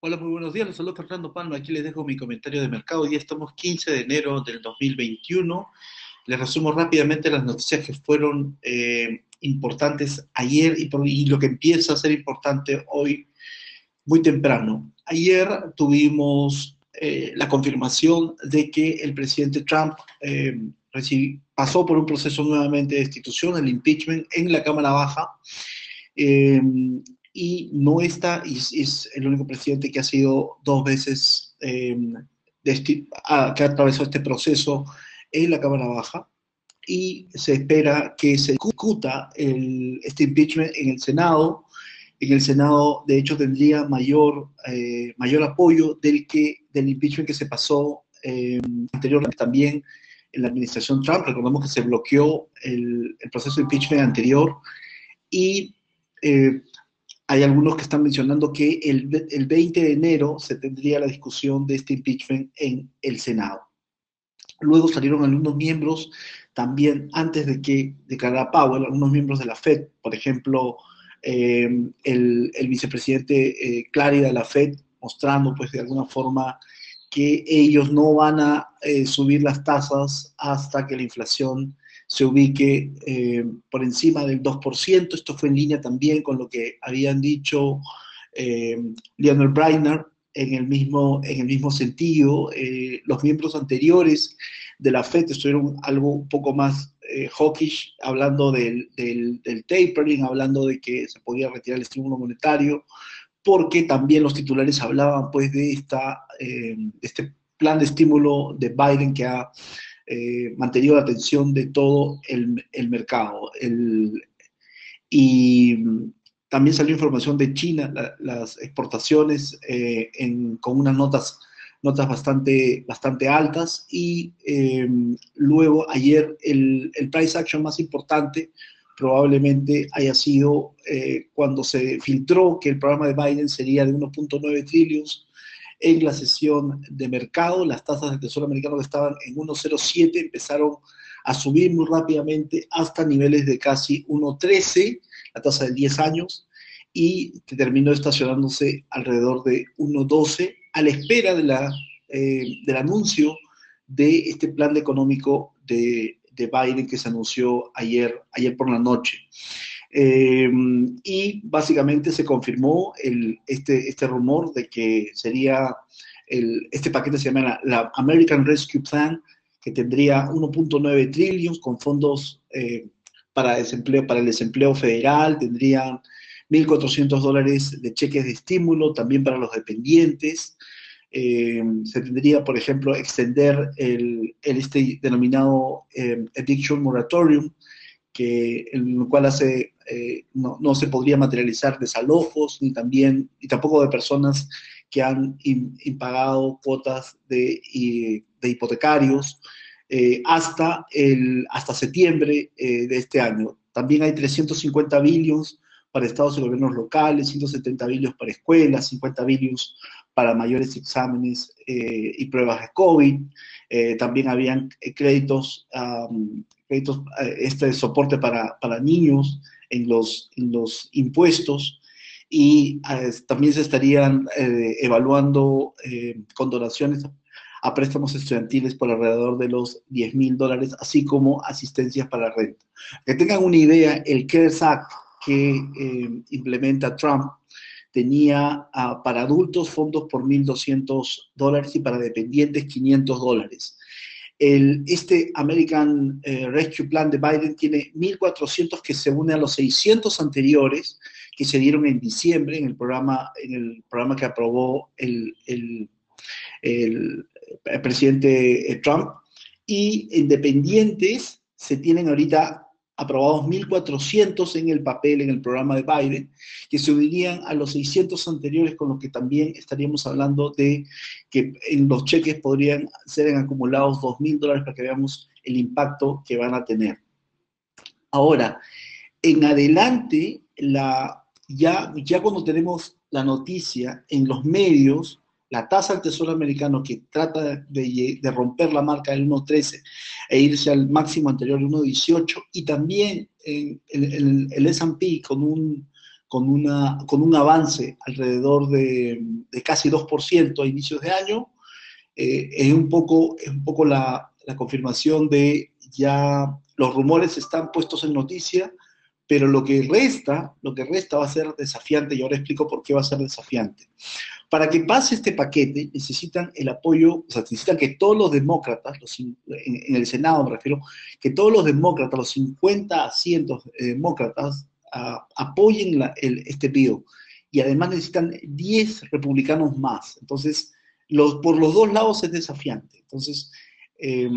Hola, muy buenos días. Los saludo Fernando Palma. Aquí les dejo mi comentario de mercado. Hoy estamos 15 de enero del 2021. Les resumo rápidamente las noticias que fueron eh, importantes ayer y, lo que empieza a ser importante hoy muy temprano. Ayer tuvimos eh, la confirmación de que el presidente Trump eh, pasó por un proceso nuevamente de destitución, el impeachment, en la Cámara Baja. Y no está, y es el único presidente que ha sido dos veces, em, que ha atravesado este proceso en la Cámara Baja, y se espera que se discuta el, este impeachment en el Senado. En el Senado, de hecho, tendría mayor, eh, mayor apoyo del, que, del impeachment que se pasó eh, anteriormente también en la administración Trump. Recordemos que se bloqueó el, el proceso de impeachment anterior y eh, hay algunos que están mencionando que el, el 20 de enero se tendría la discusión de este impeachment en el Senado. Luego salieron algunos miembros también antes de que declarara Powell, algunos miembros de la Fed, por ejemplo, eh, el, el, vicepresidente eh, Clary de la Fed, mostrando pues de alguna forma que ellos no van a eh, subir las tasas hasta que la inflación se ubique eh, por encima del 2%. Esto fue en línea también con lo que habían dicho eh, Lionel Breiner en el mismo, en el mismo sentido. Eh, los miembros anteriores de la FED estuvieron algo un poco más eh, hawkish, hablando del, del, del, tapering, hablando de que se podía retirar el estímulo monetario, porque también los titulares hablaban pues de, esta, este plan de estímulo de Biden que ha eh, mantenido la atención de todo el, el mercado. El, y también salió información de China, la, las exportaciones eh, en, con unas notas, notas bastante, bastante altas. Y eh, luego ayer el, el, price action más importante probablemente haya sido eh, cuando se filtró que el programa de Biden sería de 1.9 trillones en la sesión de mercado. Las tasas del Tesoro americano que estaban en 1.07 empezaron a subir muy rápidamente hasta niveles de casi 1.13, la tasa de 10 años, y terminó estacionándose alrededor de 1.12 a la espera de la, eh, del anuncio de este plan económico de, de, Biden que se anunció ayer, ayer por la noche. Eh, y básicamente se confirmó el, este, este rumor de que sería el, este paquete se llama la, American Rescue Plan, que tendría 1.9 trillones con fondos eh, para, desempleo, para el desempleo federal, tendrían 1.400 dólares de cheques de estímulo también para los dependientes. Eh, se tendría, por ejemplo, extender el, este denominado Addiction Moratorium, que, en el cual hace, eh, no, no, se podría materializar desalojos, ni también, y tampoco de personas que han impagado cuotas de, de hipotecarios eh, hasta, el, hasta septiembre eh, de este año. También hay 350 billones para estados y gobiernos locales, 170 billones para escuelas, 50 billones para mayores exámenes eh, y pruebas de COVID. también habían créditos um, créditos, este soporte para, para niños en los, en los impuestos y eh, también se estarían eh, evaluando eh, condonaciones a préstamos estudiantiles por alrededor de los 10 mil dólares, así como asistencias para renta. Que tengan una idea, el CARES Act que implementa Trump tenía uh, para adultos fondos por 1.200 dólares y para dependientes 500 dólares. Este American eh, Rescue Plan de Biden tiene 1.400 que se une a los 600 anteriores que se dieron en diciembre en el programa, en el programa que aprobó el, el, el, el presidente Trump. Y independientes se tienen ahorita aprobados 1.400 en el papel, en el programa de Biden, que se unirían a los 600 anteriores, con los que también estaríamos hablando de que en los cheques podrían ser acumulados 2.000 dólares para que veamos el impacto que van a tener. Ahora, en adelante, la, ya, ya cuando tenemos la noticia en los medios, la tasa del Tesoro americano que trata de, romper la marca del 1.13 e irse al máximo anterior del 1.18 y también el S&P con un, con, una, con un avance alrededor de, casi 2% a inicios de año, eh, es un poco, es un poco la, la, confirmación de ya los rumores están puestos en noticia, pero lo que resta, lo que resta va a ser desafiante y ahora explico por qué va a ser desafiante. Para que pase este paquete necesitan el apoyo, o sea, necesitan que todos los demócratas, los, en, el Senado me refiero, que todos los demócratas, los 50 asientos demócratas, a, apoyen este bill. Y además necesitan 10 republicanos más. Entonces, por los dos lados es desafiante. Entonces, eh,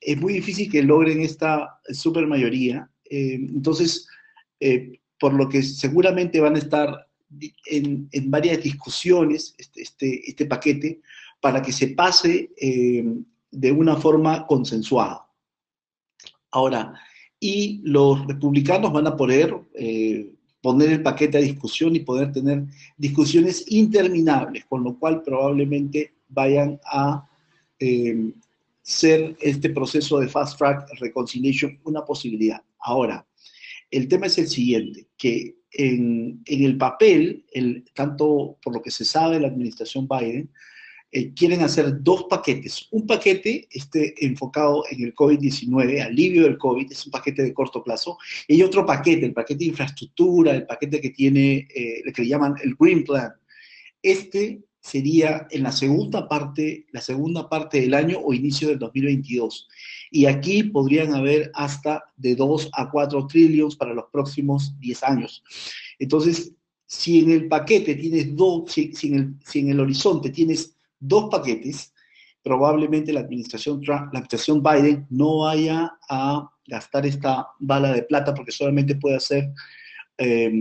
es muy difícil que logren esta supermayoría. Eh, entonces, por lo que seguramente van a estar en, varias discusiones este, este, este, paquete para que se pase eh, de una forma consensuada. Ahora, y los republicanos van a poder eh, poner el paquete a discusión y poder tener discusiones interminables, con lo cual probablemente vayan a eh, ser este proceso de fast track reconciliation una posibilidad. Ahora, el tema es el siguiente, que en, el papel, el, tanto por lo que se sabe la administración Biden, eh, quieren hacer dos paquetes. Un paquete este, enfocado en el COVID-19, alivio del COVID, es un paquete de corto plazo, y otro paquete, el paquete de infraestructura, el paquete que tiene, eh, que le llaman el Green Plan. Este sería en la segunda parte, la segunda parte del año o inicio del 2022. Y aquí podrían haber hasta de 2 a 4 trillones para los próximos 10 años. Entonces, si en el paquete tienes dos, si, en el, si en el horizonte tienes dos paquetes, probablemente la administración, Trump, la administración Biden no vaya a gastar esta bala de plata porque solamente puede hacer eh,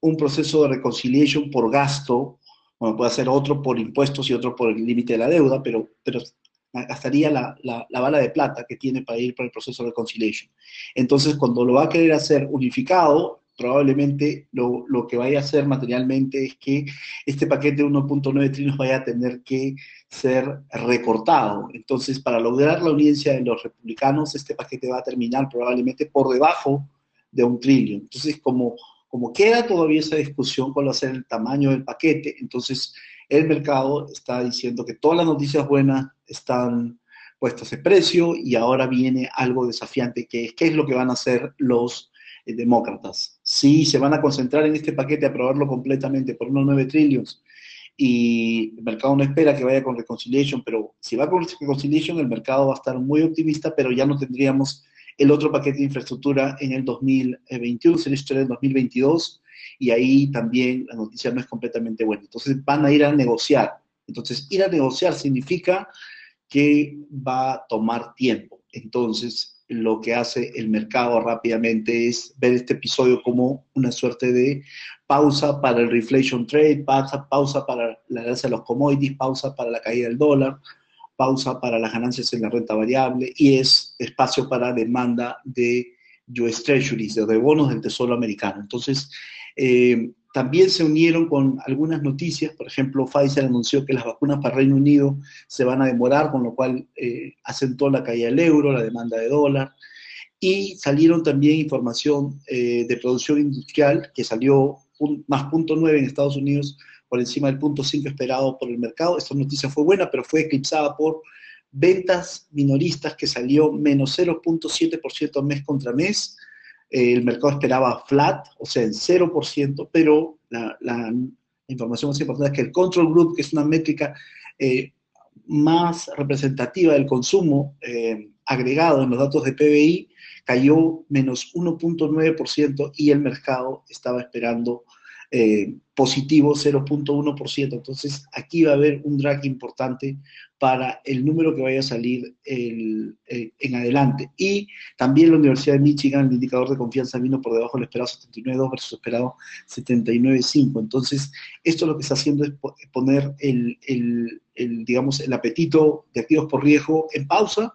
un proceso de reconciliation por gasto, bueno, puede hacer otro por impuestos y otro por el límite de la deuda, pero, pero gastaría la, la, la, bala de plata que tiene para ir por el proceso de reconciliation. Entonces, cuando lo va a querer hacer unificado, probablemente lo, lo, que vaya a hacer materialmente es que este paquete de 1.9 trillones vaya a tener que ser recortado. Entonces, para lograr la audiencia de los republicanos, este paquete va a terminar probablemente por debajo de un trillón. Entonces, como, como queda todavía esa discusión con hacer el tamaño del paquete, entonces el mercado está diciendo que todas las noticias buenas están puestas en precio y ahora viene algo desafiante, que es qué es lo que van a hacer los eh, demócratas. Si se van a concentrar en este paquete, aprobarlo completamente por unos 9 trillones y el mercado no espera que vaya con reconciliation, pero si va con reconciliation el mercado va a estar muy optimista, pero ya no tendríamos el otro paquete de infraestructura en el 2021, sería historia del 2022, y ahí también la noticia no es completamente buena. Entonces van a ir a negociar. Entonces, ir a negociar significa que va a tomar tiempo. Entonces, lo que hace el mercado rápidamente es ver este episodio como una suerte de pausa para el reflation trade, pausa, pausa para la ganancia de los commodities, pausa para la caída del dólar, pausa para las ganancias en la renta variable y es espacio para demanda de US Treasuries, de bonos del Tesoro americano. Entonces, eh, también se unieron con algunas noticias, por ejemplo, Pfizer anunció que las vacunas para Reino Unido se van a demorar, con lo cual eh, asentó la caída del euro, la demanda de dólar, y salieron también información eh, de producción industrial, que salió un, más punto 9 en Estados Unidos, por encima del punto 5 esperado por el mercado. Esta noticia fue buena, pero fue eclipsada por ventas minoristas que salió menos 0.7% mes contra mes, eh, el mercado esperaba flat, o sea, en 0%, pero la, la, información más importante es que el Control Group, que es una métrica eh, más representativa del consumo eh, agregado en los datos de PBI, cayó menos 1.9% y el mercado estaba esperando eh, positivo 0.1%. Entonces, aquí va a haber un drag importante para el número que vaya a salir el, en adelante. Y también la Universidad de Michigan, el indicador de confianza vino por debajo del esperado 79.2 versus esperado 79.5. Entonces, esto lo que está haciendo es poner el, digamos, el apetito de activos por riesgo en pausa.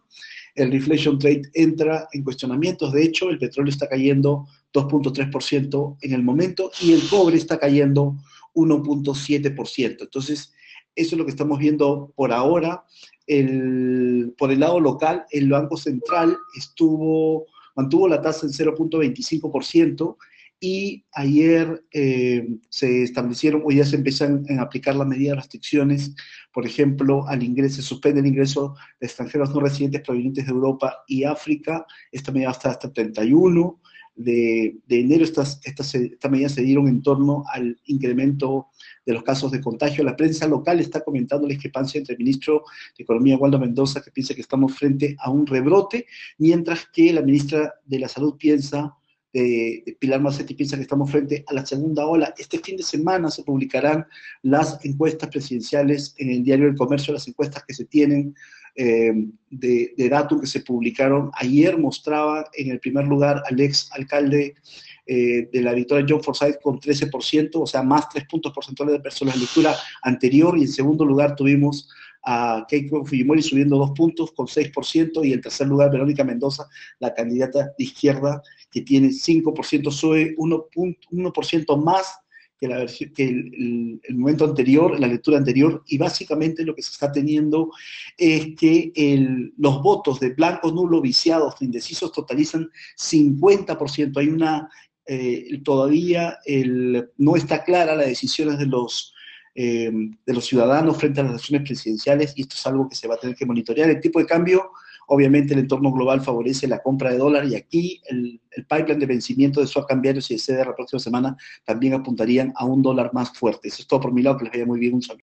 El reflation trade entra en cuestionamientos. De hecho, el petróleo está cayendo 2.3% en el momento y el cobre está cayendo 1.7%. Entonces, eso es lo que estamos viendo por ahora. El, por el lado local, el Banco Central estuvo, mantuvo la tasa en 0.25% y ayer eh, se establecieron o ya se empiezan a aplicar las medidas de restricciones, por ejemplo, al ingreso, se suspende el ingreso de extranjeros no residentes provenientes de Europa y África, esta medida va a estar hasta el 31 de, enero, estas, estas, estas medidas se dieron en torno al incremento de los casos de contagio. La prensa local está comentando la discrepancia entre el ministro de Economía, Waldo Mendoza, que piensa que estamos frente a un rebrote, mientras que la ministra de la Salud piensa de, Pilar Macetti piensa que estamos frente a la segunda ola. Este fin de semana se publicarán las encuestas presidenciales en el diario del comercio, las encuestas que se tienen eh, de, de que se publicaron. Ayer mostraba en el primer lugar al ex alcalde eh, de la victoria John Forsyth con 13%, o sea, más 3 puntos porcentuales de personas la lectura anterior, y en segundo lugar tuvimos a Keiko Fujimori subiendo 2 puntos con 6%, y en tercer lugar Verónica Mendoza, la candidata de izquierda, que tiene 5%, sube 1%, más que, la que el, momento anterior, la lectura anterior, y básicamente lo que se está teniendo es que el, los votos de blanco, nulo, viciados, indecisos totalizan 50%. Hay una, eh, todavía no está clara las decisiones de los, eh, de los ciudadanos frente a las elecciones presidenciales, y esto es algo que se va a tener que monitorear. El tipo de cambio Obviamente el entorno global favorece la compra de dólar y aquí el, el pipeline de vencimiento de swap cambiarios y de CDR la próxima semana también apuntarían a un dólar más fuerte. Eso es todo por mi lado, que les vaya muy bien, un saludo.